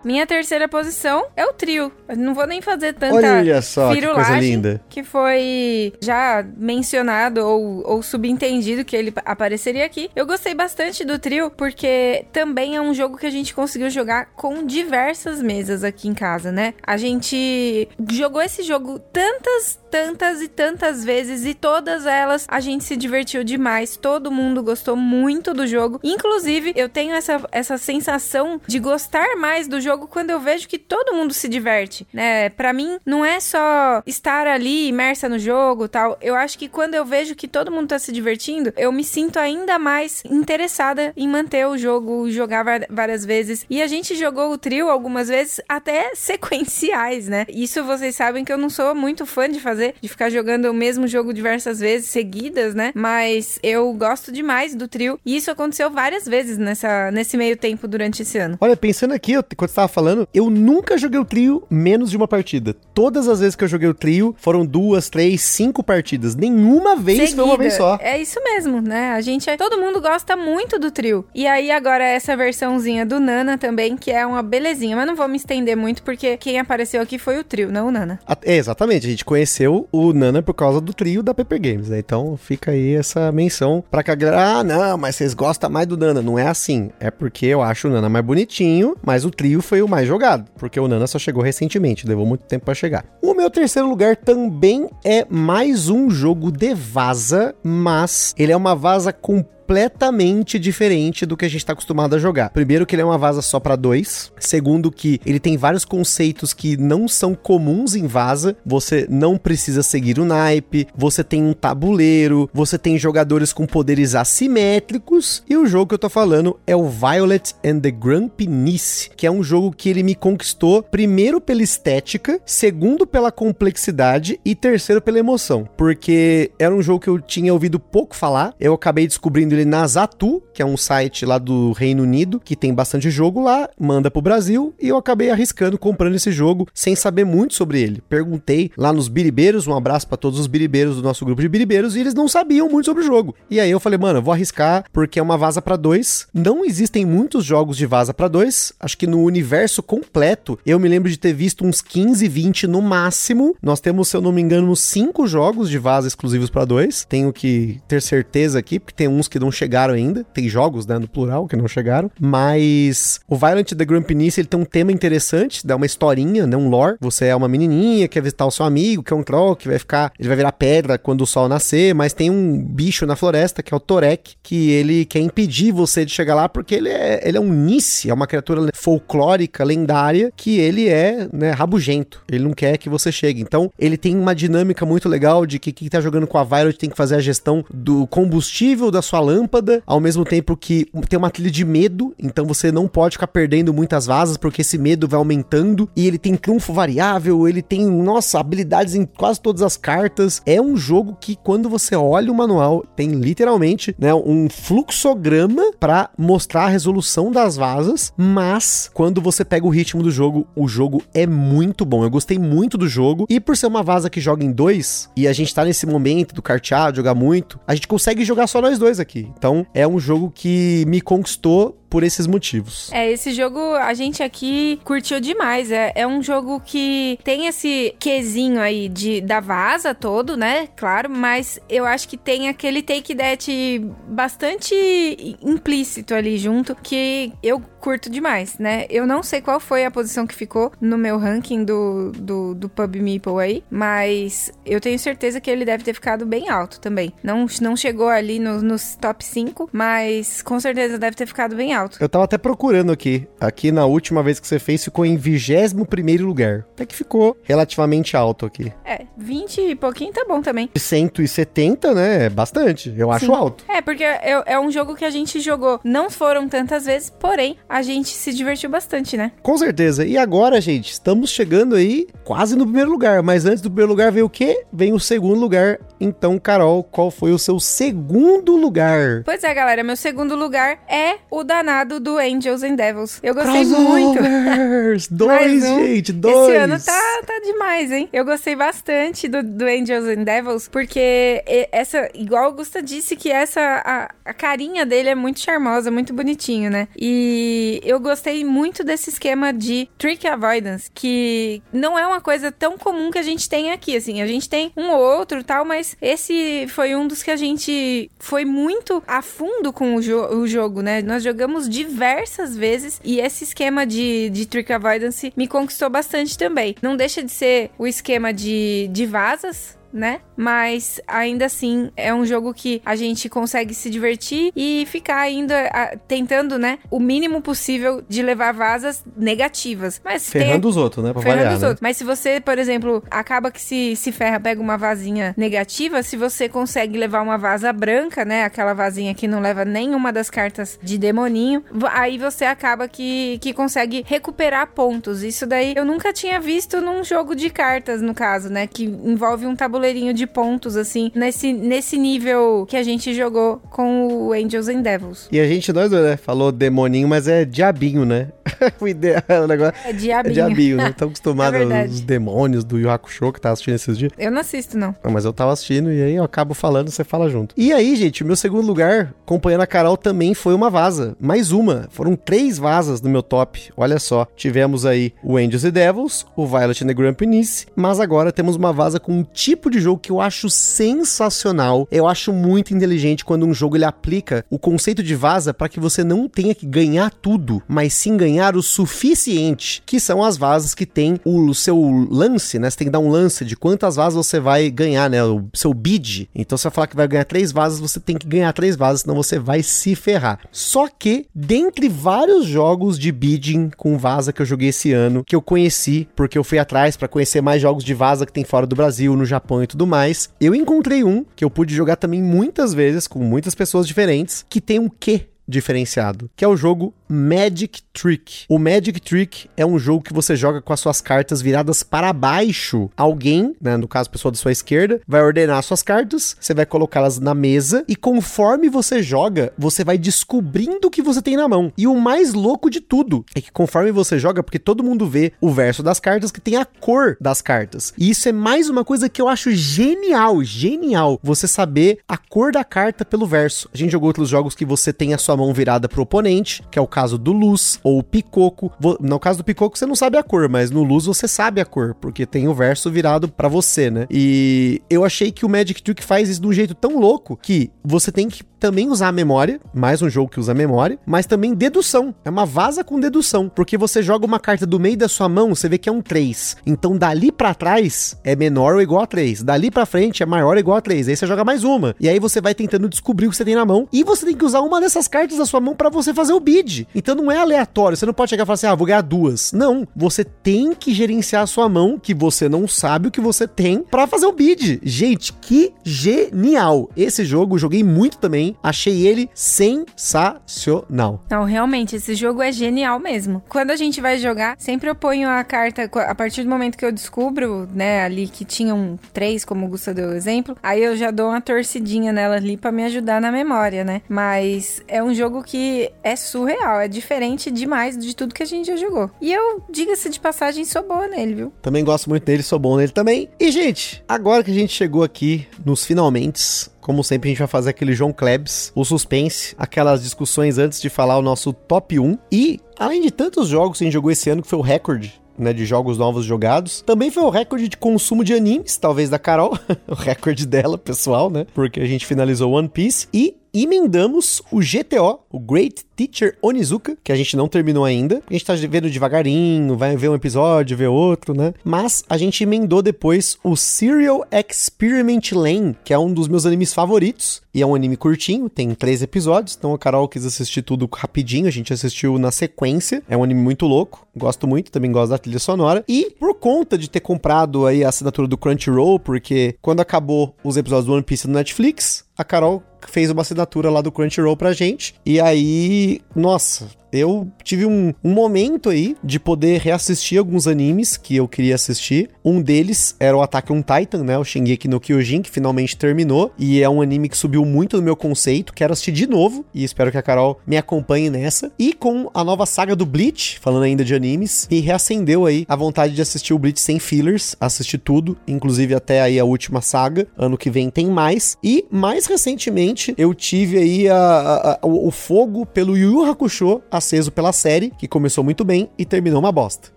Minha terceira posição é o trio. Eu não vou nem fazer tanta Olha só, que coisa linda. que foi já mencionado ou, ou subentendido que ele apareceria aqui. Eu gostei bastante do trio porque também é um jogo que a gente conseguiu jogar com diversas mesas aqui em casa, né? A gente jogou esse jogo tantas, tantas e tantas vezes e todas elas a gente se divertiu demais. Todo mundo gostou muito do jogo. Inclusive, eu tenho essa, essa sensação de gostar mais do jogo quando eu vejo que todo mundo se diverte, né? Para mim, não é só estar ali imersa no jogo, tal. Eu acho que quando eu vejo que todo mundo tá se divertindo, eu me sinto ainda mais interessada em manter o jogo, jogar várias vezes. E a gente jogou o trio algumas vezes até sequenciais, né? Isso vocês sabem que eu não sou muito fã de fazer, de ficar jogando o mesmo jogo diversas vezes seguidas, né? Mas eu gosto demais do trio e isso aconteceu várias vezes nessa nesse meio tempo durante esse ano. Olha, pensando aqui, eu- quando você tava falando, eu nunca joguei o trio menos de uma partida. Todas as vezes que eu joguei o trio foram duas, três, cinco partidas. Nenhuma vez foi uma Seguida. vez só. É isso mesmo, né? A gente, todo mundo gosta muito do trio. E aí agora essa versãozinha do Nana também, que é uma belezinha, mas não vou me estender muito porque quem apareceu aqui foi o trio, não o Nana. É, exatamente, a gente conheceu o Nana por causa do trio da Pepper Games, né? Então fica aí essa menção pra que a galera, ah, não, mas vocês gostam mais do Nana. Não é assim. É porque eu acho o Nana mais bonitinho, mas o trio foi o mais jogado, porque o Nana só chegou recentemente, levou muito tempo pra chegar. O meu terceiro lugar também é mais um jogo de vaza, mas ele é uma vaza com completamente diferente do que a gente tá acostumado a jogar. Primeiro que ele é uma vaza só para dois. Segundo que ele tem vários conceitos que não são comuns em vaza. Você não precisa seguir o naipe, você tem um tabuleiro, você tem jogadores com poderes assimétricos e o jogo que eu tô falando é o Violet and the Grumpy Niece, que é um jogo que ele me conquistou primeiro pela estética, segundo pela complexidade e terceiro pela emoção, porque era um jogo que eu tinha ouvido pouco falar. Eu acabei descobrindo ele na Zatu, que é um site lá do Reino Unido, que tem bastante jogo lá, manda pro Brasil, e eu acabei arriscando comprando esse jogo sem saber muito sobre ele. Perguntei lá nos biribeiros, um abraço para todos os biribeiros do nosso grupo de biribeiros, e eles não sabiam muito sobre o jogo. E aí eu falei, mano, eu vou arriscar porque é uma vaza para dois. Não existem muitos jogos de vaza para dois. Acho que no universo completo, eu me lembro de ter visto uns 15, 20 no máximo. Nós temos, se eu não me engano, uns 5 jogos de vaza exclusivos para dois. Tenho que ter certeza aqui, porque tem uns que não chegaram ainda. Tem jogos, né, no plural, que não chegaram. Mas o Violent the Grumpinice, ele tem um tema interessante, dá uma historinha, né, um lore. Você é uma menininha, quer visitar o seu amigo, que é um troll, que vai ficar, ele vai virar pedra quando o sol nascer, mas tem um bicho na floresta, que é o Torek, que ele quer impedir você de chegar lá, porque ele é, ele é um Nice, é uma criatura folclórica, lendária, que ele é, né, rabugento. Ele não quer que você chegue. Então, ele tem uma dinâmica muito legal de que quem tá jogando com a Violet tem que fazer a gestão do combustível da sua lâmpada, ao mesmo tempo que tem uma trilha de medo, então você não pode ficar perdendo muitas vasas, porque esse medo vai aumentando, e ele tem trunfo variável, ele tem, nossa, habilidades em quase todas as cartas. É um jogo que, quando você olha o manual, tem literalmente, né, um fluxograma para mostrar a resolução das vasas, mas quando você pega o ritmo do jogo, o jogo é muito bom. Eu gostei muito do jogo, e por ser uma vaza que joga em dois, e a gente tá nesse momento do carteado, jogar muito, a gente consegue jogar só nós dois aqui. Então, é um jogo que me conquistou por esses motivos. É, esse jogo a gente aqui curtiu demais. É, é um jogo que tem esse quesinho aí de, da vaza todo, né? Claro, mas eu acho que tem aquele take that bastante implícito ali junto que eu curto demais, né? Eu não sei qual foi a posição que ficou no meu ranking do, do, do Pub Meeple aí, mas eu tenho certeza que ele deve ter ficado bem alto também. Não, não chegou ali no, nos top 5, mas com certeza deve ter ficado bem alto. Eu tava até procurando aqui. Aqui na última vez que você fez, ficou em 21 primeiro lugar. Até que ficou relativamente alto aqui. É, 20 e pouquinho tá bom também. 170, né? É bastante. Eu acho Sim. alto. É, porque é, é um jogo que a gente jogou. Não foram tantas vezes, porém, a gente se divertiu bastante, né? Com certeza. E agora, gente, estamos chegando aí quase no primeiro lugar. Mas antes do primeiro lugar veio o quê? Vem o segundo lugar. Então, Carol, qual foi o seu segundo lugar? Pois é, galera, meu segundo lugar é o danado do Angels and Devils. Eu gostei muito. Dois, um. gente, dois! Esse ano tá, tá demais, hein? Eu gostei bastante do, do Angels and Devils, porque essa, igual o Augusta disse, que essa, a, a carinha dele é muito charmosa, muito bonitinho, né? E eu gostei muito desse esquema de trick avoidance, que não é uma coisa tão comum que a gente tem aqui, assim. A gente tem um ou outro tal, mas esse foi um dos que a gente foi muito a fundo com o, jo- o jogo, né? Nós jogamos diversas vezes e esse esquema de, de trick avoidance me conquistou bastante também. Não deixa de ser o esquema de, de vasas, né? Mas ainda assim é um jogo que a gente consegue se divertir e ficar ainda a- tentando, né, o mínimo possível de levar vasas negativas. Mas tem Ferrando os outros, né? Pra Ferrando variar, os né? outros. Mas se você, por exemplo, acaba que se, se ferra, pega uma vasinha negativa, se você consegue levar uma vaza branca, né? Aquela vasinha que não leva nenhuma das cartas de demoninho, aí você acaba que, que consegue recuperar pontos. Isso daí eu nunca tinha visto num jogo de cartas, no caso, né? Que envolve um tabuleirinho de pontos, assim, nesse, nesse nível que a gente jogou com o Angels and Devils. E a gente, nós, né? Falou demoninho, mas é diabinho, né? o ideal, o negócio É é diabinho. diabinho, né? Estão acostumados É aos demônios do Yu Hakusho que tá assistindo esses dias. Eu não assisto, não. Não, mas eu tava assistindo e aí eu acabo falando, você fala junto. E aí, gente, o meu segundo lugar, acompanhando a Carol, também foi uma vaza. Mais uma. Foram três vazas no meu top. Olha só. Tivemos aí o Angels e Devils, o Violet and the Grumpy Niece, mas agora temos uma vaza com um tipo tipo de jogo que eu acho sensacional. Eu acho muito inteligente quando um jogo ele aplica o conceito de vaza para que você não tenha que ganhar tudo, mas sim ganhar o suficiente, que são as vazas que tem o seu lance, né? Você tem que dar um lance de quantas vazas você vai ganhar, né? O seu bid. Então, você falar que vai ganhar três vazas, você tem que ganhar três vazas, senão você vai se ferrar. Só que, dentre vários jogos de bidding com vaza que eu joguei esse ano, que eu conheci, porque eu fui atrás para conhecer mais jogos de vaza que tem fora do Brasil, no Japão e tudo mais, eu encontrei um que eu pude jogar também muitas vezes com muitas pessoas diferentes, que tem um quê diferenciado, que é o jogo Magic Trick. O Magic Trick é um jogo que você joga com as suas cartas viradas para baixo. Alguém, né, no caso, a pessoa da sua esquerda, vai ordenar suas cartas, você vai colocá-las na mesa e conforme você joga, você vai descobrindo o que você tem na mão. E o mais louco de tudo é que conforme você joga, porque todo mundo vê o verso das cartas que tem a cor das cartas. E isso é mais uma coisa que eu acho genial, genial, você saber a cor da carta pelo verso. A gente jogou outros jogos que você tem a sua mão virada pro oponente, que é o caso do Luz ou o Picoco. No caso do Picoco você não sabe a cor, mas no Luz você sabe a cor, porque tem o verso virado para você, né? E eu achei que o Magic Trick faz isso de um jeito tão louco que você tem que também usar a memória, mais um jogo que usa memória, mas também dedução. É uma vaza com dedução, porque você joga uma carta do meio da sua mão, você vê que é um 3. Então dali para trás é menor ou igual a 3. Dali para frente é maior ou igual a 3. Aí você joga mais uma. E aí você vai tentando descobrir o que você tem na mão e você tem que usar uma dessas cartas da sua mão para você fazer o bid. Então não é aleatório, você não pode chegar e falar assim: "Ah, vou ganhar duas". Não, você tem que gerenciar a sua mão que você não sabe o que você tem para fazer o bid. Gente, que genial. Esse jogo joguei muito também achei ele sensacional. Não, realmente, esse jogo é genial mesmo. Quando a gente vai jogar, sempre eu ponho a carta, a partir do momento que eu descubro, né, ali que tinham três, como o Gusta deu o exemplo, aí eu já dou uma torcidinha nela ali para me ajudar na memória, né? Mas é um jogo que é surreal, é diferente demais de tudo que a gente já jogou. E eu, diga-se de passagem, sou boa nele, viu? Também gosto muito dele, sou bom nele também. E, gente, agora que a gente chegou aqui nos finalmente, como sempre, a gente vai fazer aquele João Klebs, o suspense, aquelas discussões antes de falar o nosso top 1. E, além de tantos jogos que a gente jogou esse ano, que foi o recorde né, de jogos novos jogados. Também foi o recorde de consumo de animes, talvez da Carol, o recorde dela, pessoal, né? Porque a gente finalizou One Piece e emendamos o GTO, o Great Teacher Onizuka, que a gente não terminou ainda. A gente tá vendo devagarinho, vai ver um episódio, ver outro, né? Mas a gente emendou depois o Serial Experiment Lane, que é um dos meus animes favoritos. E é um anime curtinho, tem três episódios. Então a Carol quis assistir tudo rapidinho, a gente assistiu na sequência. É um anime muito louco, gosto muito, também gosto da trilha sonora. E por conta de ter comprado aí a assinatura do Crunchyroll, porque quando acabou os episódios do One Piece no Netflix, a Carol fez uma assinatura lá do Crunchyroll pra gente. E aí, nossa, eu tive um, um, momento aí de poder reassistir alguns animes que eu queria assistir. Um deles era o Attack on Titan, né? O Shingeki no Kyojin, que finalmente terminou. E é um anime que subiu muito no meu conceito. Quero assistir de novo e espero que a Carol me acompanhe nessa. E com a nova saga do Bleach, falando ainda de animes, me reacendeu aí a vontade de assistir o Bleach sem fillers, assistir tudo, inclusive até aí a última saga. Ano que vem tem mais. E mais recentemente eu tive aí a, a, a, o fogo pelo Yu Yu Hakusho, aceso pela série, que começou muito bem e terminou uma bosta.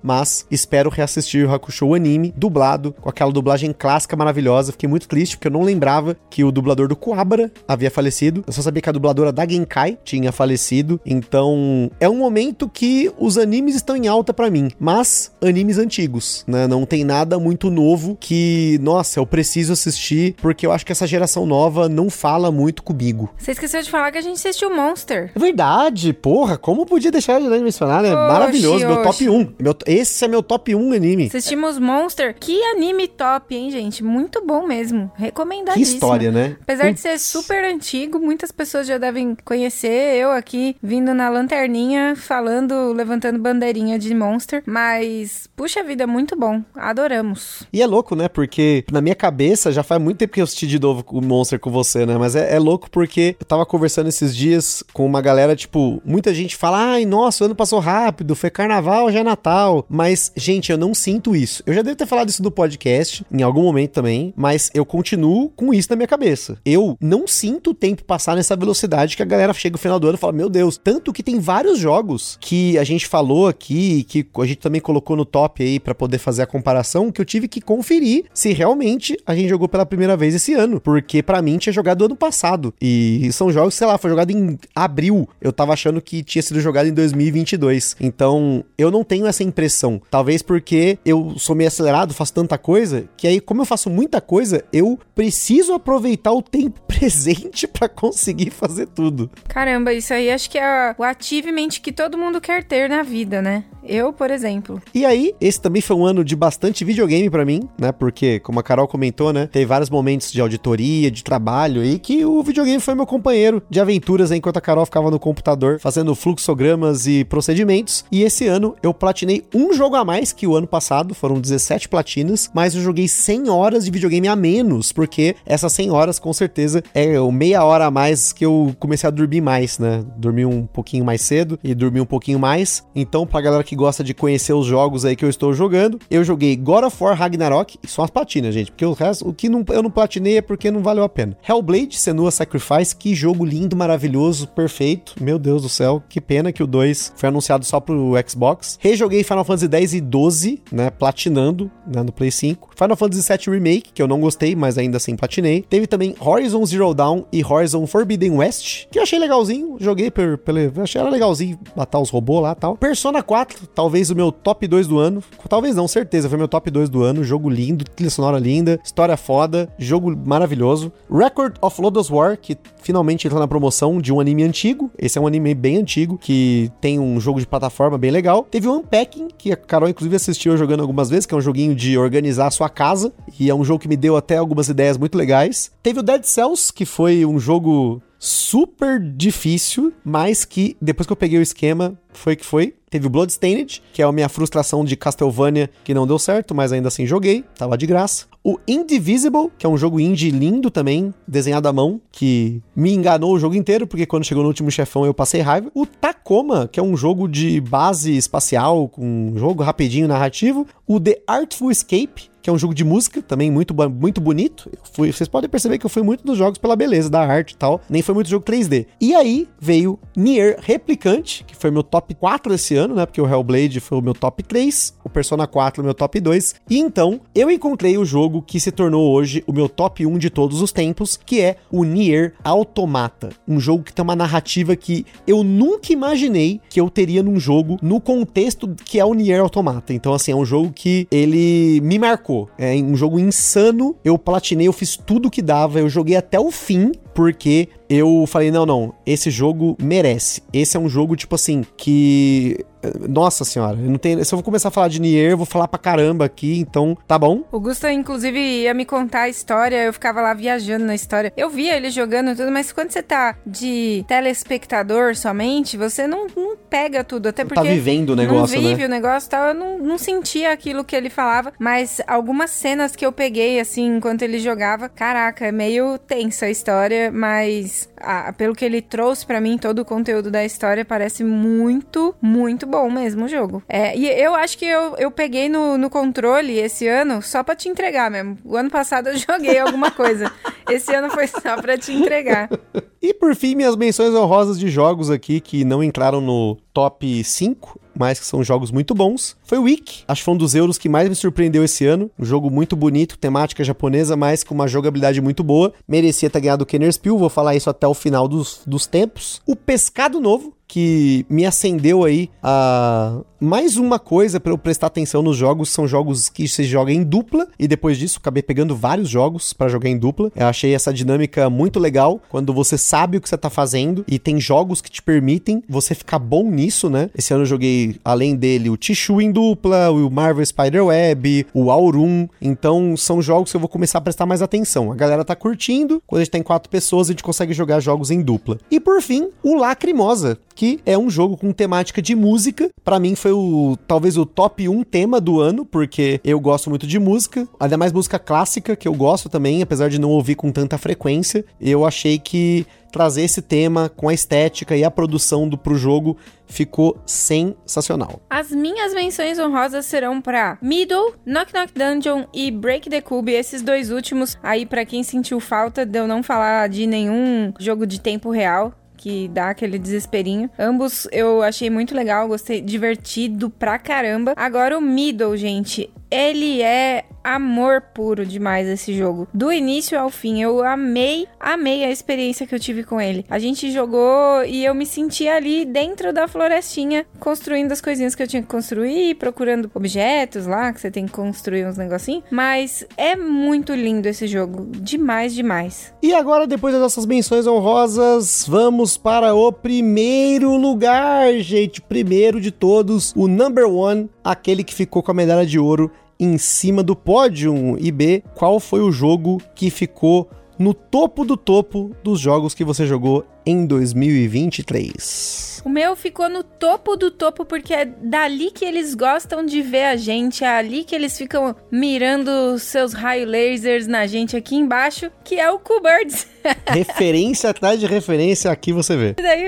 Mas espero reassistir o Hakusho o anime, dublado, com aquela dublagem clássica maravilhosa. Fiquei muito triste porque eu não lembrava que o dublador do Kuwabara havia falecido. Eu só sabia que a dubladora da Genkai tinha falecido. Então, é um momento que os animes estão em alta para mim, mas animes antigos, né? Não tem nada muito novo que, nossa, eu preciso assistir porque eu acho que essa geração nova não fala muito comigo. Você esqueceu de falar que a gente assistiu Monster. É verdade, porra, como podia deixar de mencionar, né? Oxi, Maravilhoso, meu top 1. Meu, esse é meu top 1 anime. Assistimos Monster. Que anime top, hein, gente? Muito bom mesmo. Recomendadíssimo. Que história, né? Apesar de ser super antigo, muitas pessoas já devem conhecer. Eu aqui vindo na lanterninha, falando, levantando bandeirinha de Monster. Mas, puxa vida, muito bom. Adoramos. E é louco, né? Porque na minha cabeça já faz muito tempo que eu assisti de novo o Monster com você, né? Mas é, é louco porque eu tava conversando esses dias com uma galera, tipo, muita gente fala, ai, nossa, o ano passou rápido, foi carnaval, já é Natal. Mas, gente, eu não sinto isso. Eu já devo ter falado isso no podcast, em algum momento também, mas eu continuo com isso na minha cabeça. Eu não sinto o tempo passar nessa velocidade que a galera chega no final do ano e fala, meu Deus, tanto que tem vários jogos que a gente falou aqui, que a gente também colocou no top aí para poder fazer a comparação, que eu tive que conferir se realmente a gente jogou pela primeira vez esse ano, porque para mim tinha jogado ano passado. E são jogos, sei lá, foi jogado em abril. Eu tava achando que tinha sido jogado em 2022. Então, eu não tenho essa impressão. Talvez porque eu sou meio acelerado, faço tanta coisa, que aí como eu faço muita coisa, eu preciso aproveitar o tempo presente para conseguir fazer tudo. Caramba, isso aí acho que é o achievement que todo mundo quer ter na vida, né? Eu, por exemplo. E aí, esse também foi um ano de bastante videogame para mim, né? Porque, como a Carol comentou, né? Teve vários momentos de auditoria, de trabalho aí, que o videogame foi meu companheiro de aventuras enquanto a Carol ficava no computador fazendo fluxogramas e procedimentos. E esse ano eu platinei um jogo a mais que o ano passado, foram 17 platinas, mas eu joguei 100 horas de videogame a menos, porque essas 100 horas com certeza é o meia hora a mais que eu comecei a dormir mais, né? Dormi um pouquinho mais cedo e dormi um pouquinho mais. Então, pra galera que gosta de conhecer os jogos aí que eu estou jogando, eu joguei God of War Ragnarok, e são as platinas, gente, porque o resto, o que não, eu não platinei é porque não valeu a pena. Hellblade, Senua Sacrifice, que jogo lindo, maravilhoso, perfeito. Meu Deus do céu, que pena que o 2 foi anunciado só pro Xbox. Rejoguei Final Fantasy 10 e 12, né, platinando, né, no Play 5. Final Fantasy 7 Remake, que eu não gostei, mas ainda assim platinei. Teve também Horizon Zero Dawn e Horizon Forbidden West, que eu achei legalzinho, joguei pelo, achei era legalzinho matar os robôs lá, tal. Persona 4, talvez o meu top 2 do ano. Talvez não, certeza, foi meu top 2 do ano. Jogo lindo, trilha sonora linda, história foda, jogo maravilhoso. Record of Lodoss War, que finalmente entrou na promoção de um anime antigo. Esse é um anime bem antigo, que tem um jogo de plataforma bem legal. Teve o Unpacking, que a Carol inclusive assistiu jogando algumas vezes, que é um joguinho de organizar a sua casa. E é um jogo que me deu até algumas ideias muito legais. Teve o Dead Cells, que foi um jogo super difícil, mas que depois que eu peguei o esquema, foi que foi. Teve o Bloodstained, que é a minha frustração de Castlevania, que não deu certo, mas ainda assim joguei, tava de graça. O Indivisible, que é um jogo indie lindo também, desenhado à mão, que me enganou o jogo inteiro, porque quando chegou no último chefão eu passei raiva. O Tacoma, que é um jogo de base espacial, com um jogo rapidinho narrativo. O The Artful Escape, que é um jogo de música, também muito, muito bonito. Fui, vocês podem perceber que eu fui muito nos jogos pela beleza da arte e tal, nem foi muito jogo 3D. E aí veio Nier Replicante, que foi meu top 4 esse ano, né? Porque o Hellblade foi o meu top 3, o Persona 4 o meu top 2. E então eu encontrei o jogo que se tornou hoje o meu top 1 de todos os tempos, que é o Nier Automata. Um jogo que tem uma narrativa que eu nunca imaginei que eu teria num jogo no contexto que é o Nier Automata. Então, assim, é um jogo que ele me marcou. É um jogo insano. Eu platinei, eu fiz tudo que dava, eu joguei até o fim, porque eu falei, não, não, esse jogo merece. Esse é um jogo, tipo assim, que. Nossa senhora, eu não tenho. Se eu vou começar a falar de Nier, eu vou falar pra caramba aqui, então tá bom. O Gusta, inclusive, ia me contar a história, eu ficava lá viajando na história. Eu via ele jogando tudo, mas quando você tá de telespectador somente, você não, não pega tudo. Até porque. Tá vivendo o negócio, não vive né? o negócio e tal. Eu não, não sentia aquilo que ele falava, mas algumas cenas que eu peguei, assim, enquanto ele jogava, caraca, é meio tensa a história, mas ah, pelo que ele trouxe para mim, todo o conteúdo da história parece muito, muito bom mesmo o jogo. É, e eu acho que eu, eu peguei no, no controle esse ano só pra te entregar mesmo. O ano passado eu joguei alguma coisa. esse ano foi só pra te entregar. E por fim, minhas menções honrosas de jogos aqui que não entraram no top 5 mas que são jogos muito bons. Foi o Wiki, acho que foi um dos euros que mais me surpreendeu esse ano. Um jogo muito bonito, temática japonesa, mas com uma jogabilidade muito boa. Merecia ter ganhado o Kenner Spiel, vou falar isso até o final dos, dos tempos. O Pescado Novo, que me acendeu aí a mais uma coisa para eu prestar atenção nos jogos são jogos que se joga em dupla e depois disso acabei pegando vários jogos para jogar em dupla. Eu achei essa dinâmica muito legal quando você sabe o que você tá fazendo e tem jogos que te permitem você ficar bom nisso, né? Esse ano eu joguei além dele o Tishu em dupla, o Marvel Spider-Web, o Aurum. Então são jogos que eu vou começar a prestar mais atenção. A galera tá curtindo, quando a gente tem quatro pessoas a gente consegue jogar jogos em dupla. E por fim, o Lacrimosa, que é um jogo com temática de música. Para mim foi o talvez o top 1 tema do ano, porque eu gosto muito de música, ainda mais música clássica, que eu gosto também, apesar de não ouvir com tanta frequência. Eu achei que trazer esse tema com a estética e a produção do pro jogo ficou sensacional. As minhas menções honrosas serão para Middle, Knock Knock Dungeon e Break the Cube, esses dois últimos aí para quem sentiu falta de eu não falar de nenhum jogo de tempo real que dá aquele desesperinho. Ambos eu achei muito legal, gostei, divertido pra caramba. Agora o Middle, gente, ele é amor puro demais esse jogo. Do início ao fim, eu amei, amei a experiência que eu tive com ele. A gente jogou e eu me senti ali dentro da florestinha, construindo as coisinhas que eu tinha que construir, procurando objetos lá, que você tem que construir uns negocinhos. Mas é muito lindo esse jogo. Demais, demais. E agora, depois das nossas menções honrosas, vamos para o primeiro lugar, gente. Primeiro de todos, o number one, aquele que ficou com a medalha de ouro em cima do pódio e B, qual foi o jogo que ficou no topo do topo dos jogos que você jogou em 2023? O meu ficou no topo do topo porque é dali que eles gostam de ver a gente, é ali que eles ficam mirando seus raio lasers na gente aqui embaixo, que é o Q-Birds. referência atrás de referência, aqui você vê. Daí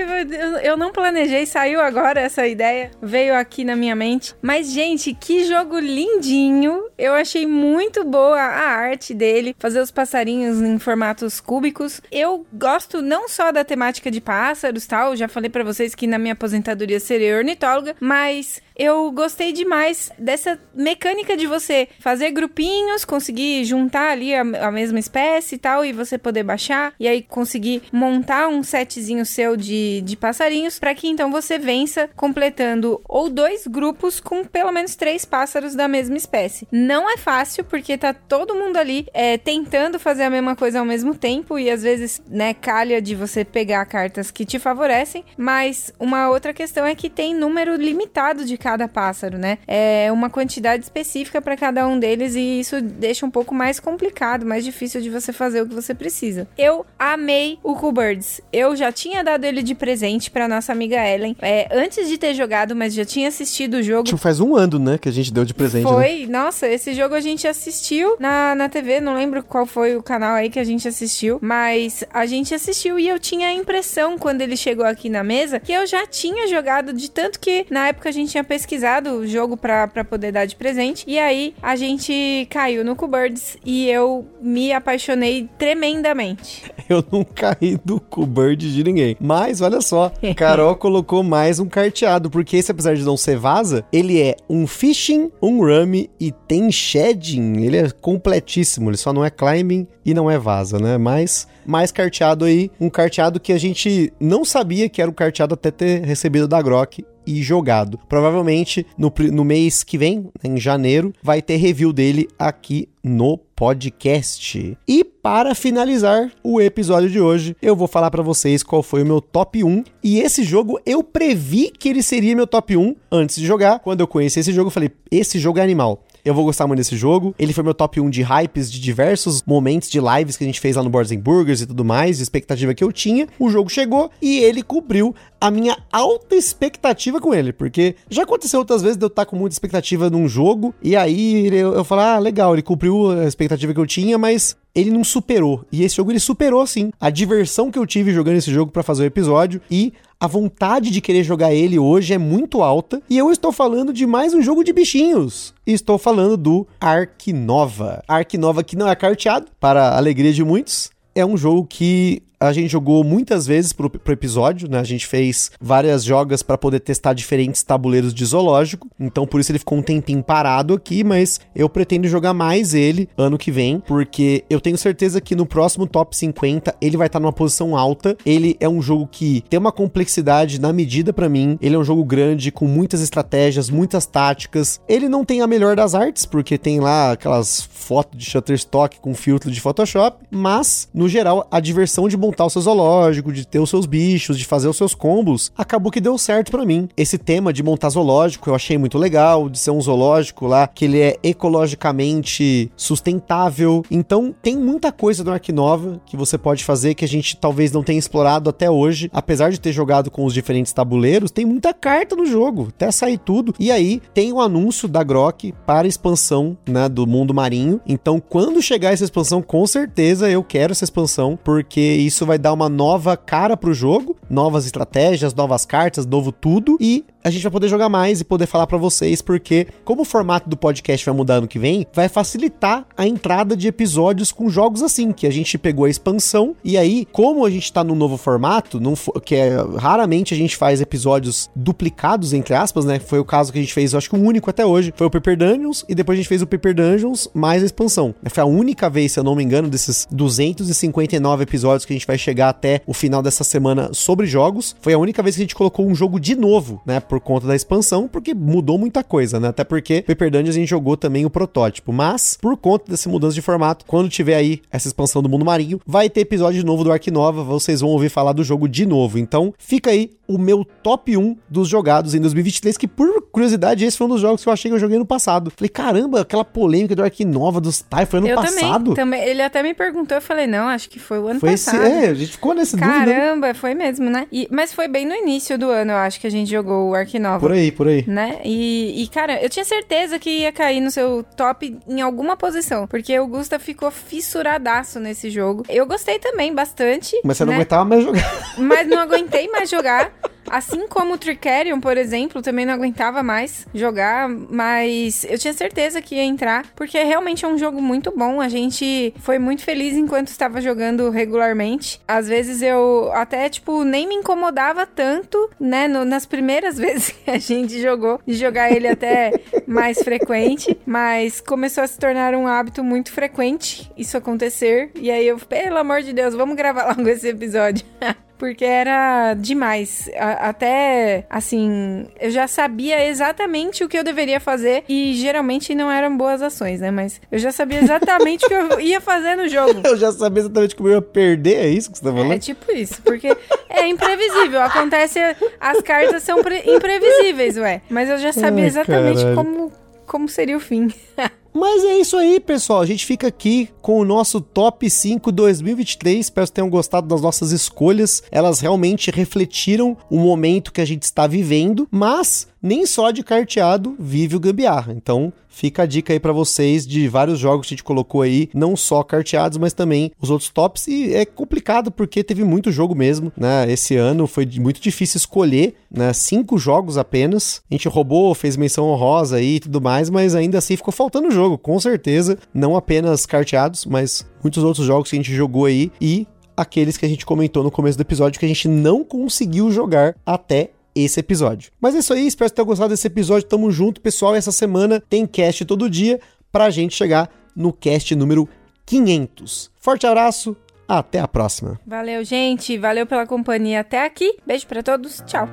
eu não planejei, saiu agora essa ideia, veio aqui na minha mente. Mas, gente, que jogo lindinho! Eu achei muito boa a arte dele, fazer os passarinhos em formatos cúbicos. Eu gosto não só da temática de pássaros tal, já falei para vocês que na minha aposentadoria seria ornitóloga, mas eu gostei demais dessa mecânica de você fazer grupinhos, conseguir juntar ali a, a, mesma espécie e tal, e você poder baixar, e aí conseguir montar um setzinho seu de, de passarinhos, para que então você vença completando ou dois grupos com pelo menos três pássaros da mesma espécie. Não é fácil, porque tá todo mundo ali é, tentando fazer a mesma coisa ao mesmo tempo, e às vezes, né, calha de você pegar cartas que te favorecem, mas uma outra questão é que tem número limitado de cada pássaro, né? É uma quantidade específica para cada um deles e isso deixa um pouco mais complicado, mais difícil de você fazer o que você precisa. Eu amei o Cool Birds. Eu já tinha dado ele de presente para nossa amiga Ellen é, antes de ter jogado, mas já tinha assistido o jogo. Faz um ano, né, que a gente deu de presente. Né? Foi, né? nossa, esse jogo a gente assistiu na, na TV, não lembro qual foi o canal aí que a gente assistiu, mas a gente assistiu e eu tinha a impressão quando ele chegou aqui na mesa que eu já tinha jogado de tanto que na época a gente tinha pesquisado o jogo pra, pra poder dar de presente. E aí a gente caiu no Q-Birds e eu me apaixonei tremendamente. Eu não caí do Q-Bird de ninguém. Mas olha só, Carol colocou mais um carteado, porque esse, apesar de não ser vaza, ele é um fishing, um rummy e tem shedding. Ele é completíssimo. Ele só não é climbing e não é vaza, né? Mas mais carteado aí, um carteado que a gente não sabia que era o carteado até ter recebido da Grok e jogado. Provavelmente no, no mês que vem, em janeiro, vai ter review dele aqui no podcast. E para finalizar o episódio de hoje, eu vou falar para vocês qual foi o meu top 1. E esse jogo eu previ que ele seria meu top 1 antes de jogar. Quando eu conheci esse jogo, eu falei: esse jogo é animal. Eu vou gostar muito desse jogo. Ele foi meu top 1 de hypes de diversos momentos de lives que a gente fez lá no Boards Burgers e tudo mais, de expectativa que eu tinha. O jogo chegou e ele cobriu a minha alta expectativa com ele, porque já aconteceu outras vezes de eu estar com muita expectativa num jogo e aí eu, eu falar, ah, legal, ele cumpriu a expectativa que eu tinha, mas ele não superou. E esse jogo ele superou sim. A diversão que eu tive jogando esse jogo para fazer o episódio e a vontade de querer jogar ele hoje é muito alta. E eu estou falando de mais um jogo de bichinhos. Estou falando do Ark Nova. Ark Nova que não é carteado, para a alegria de muitos. É um jogo que a gente jogou muitas vezes pro, pro episódio, né? A gente fez várias jogas para poder testar diferentes tabuleiros de zoológico. Então, por isso ele ficou um tempinho parado aqui, mas eu pretendo jogar mais ele ano que vem, porque eu tenho certeza que no próximo top 50 ele vai estar tá numa posição alta. Ele é um jogo que tem uma complexidade na medida para mim. Ele é um jogo grande com muitas estratégias, muitas táticas. Ele não tem a melhor das artes, porque tem lá aquelas fotos de Shutterstock com filtro de Photoshop, mas no geral a diversão de montar montar o seu zoológico, de ter os seus bichos, de fazer os seus combos, acabou que deu certo para mim. Esse tema de montar zoológico eu achei muito legal, de ser um zoológico lá que ele é ecologicamente sustentável. Então tem muita coisa do Ark Nova que você pode fazer que a gente talvez não tenha explorado até hoje, apesar de ter jogado com os diferentes tabuleiros, tem muita carta no jogo, até sair tudo. E aí tem o anúncio da Grok para expansão, né, do mundo marinho. Então quando chegar essa expansão, com certeza eu quero essa expansão, porque isso vai dar uma nova cara pro jogo, novas estratégias, novas cartas, novo tudo. E a gente vai poder jogar mais e poder falar para vocês, porque como o formato do podcast vai mudar ano que vem, vai facilitar a entrada de episódios com jogos assim, que a gente pegou a expansão e aí, como a gente tá no novo formato, que é raramente a gente faz episódios duplicados entre aspas, né? Foi o caso que a gente fez, eu acho que o único até hoje, foi o Paper Dungeons e depois a gente fez o Paper Dungeons mais a expansão. Foi a única vez, se eu não me engano, desses 259 episódios que a gente vai chegar até o final dessa semana sobre jogos, foi a única vez que a gente colocou um jogo de novo, né? Por conta da expansão, porque mudou muita coisa, né? Até porque Paper Dungeons a gente jogou também o protótipo. Mas, por conta dessa mudança de formato, quando tiver aí essa expansão do mundo marinho, vai ter episódio novo do Ark Nova, vocês vão ouvir falar do jogo de novo. Então, fica aí o meu top 1 dos jogados em 2023, que por curiosidade, esse foi um dos jogos que eu achei que eu joguei no passado. Falei, caramba, aquela polêmica do Ark Nova dos Tai foi ano eu passado. Também, também, ele até me perguntou, eu falei, não, acho que foi o ano foi passado. Esse, é, a gente ficou nesse Caramba, dúvida. Caramba, foi mesmo, né? E, mas foi bem no início do ano, eu acho, que a gente jogou o Ark Nova. Por aí, por aí. Né? E, e, cara, eu tinha certeza que ia cair no seu top em alguma posição, porque o Gusta ficou fissuradaço nesse jogo. Eu gostei também bastante. Mas você né? não aguentava mais jogar. Mas não aguentei mais jogar. Assim como o Tricerion, por exemplo, também não aguentava mais jogar, mas eu tinha certeza que ia entrar, porque realmente é um jogo muito bom. A gente foi muito feliz enquanto estava jogando regularmente. Às vezes eu até, tipo, nem me incomodava tanto, né, no, nas primeiras vezes que a gente jogou, de jogar ele até mais frequente, mas começou a se tornar um hábito muito frequente isso acontecer. E aí eu, pelo amor de Deus, vamos gravar logo esse episódio. porque era demais. A, até, assim, eu já sabia exatamente o que eu deveria fazer e geralmente não eram boas ações, né? Mas eu já sabia exatamente o que eu ia fazer no jogo. Eu já sabia exatamente como eu ia perder, é isso que você tá falando? É tipo isso, porque é imprevisível. Acontece, as cartas são imprevisíveis, ué. Mas eu já sabia exatamente como, como seria o fim. Mas é isso aí, pessoal. A gente fica aqui com o nosso Top 5 2023. Espero que tenham gostado das nossas escolhas. Elas realmente refletiram o momento que a gente está vivendo, mas nem só de carteado vive o gambiarra. Então, fica a dica aí para vocês de vários jogos que a gente colocou aí, não só carteados, mas também os outros tops. E é complicado porque teve muito jogo mesmo, né? Esse ano foi muito difícil escolher, né? Cinco jogos apenas. A gente roubou, fez menção honrosa aí e tudo mais, mas ainda assim ficou faltando jogo, com certeza. Não apenas carteados, mas muitos outros jogos que a gente jogou aí e aqueles que a gente comentou no começo do episódio que a gente não conseguiu jogar até esse episódio. Mas é isso aí, espero que tenham gostado desse episódio. Tamo junto, pessoal. Essa semana tem cast todo dia pra gente chegar no cast número 500. Forte abraço, até a próxima. Valeu, gente. Valeu pela companhia até aqui. Beijo para todos. Tchau.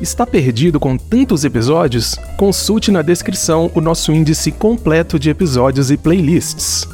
Está perdido com tantos episódios? Consulte na descrição o nosso índice completo de episódios e playlists.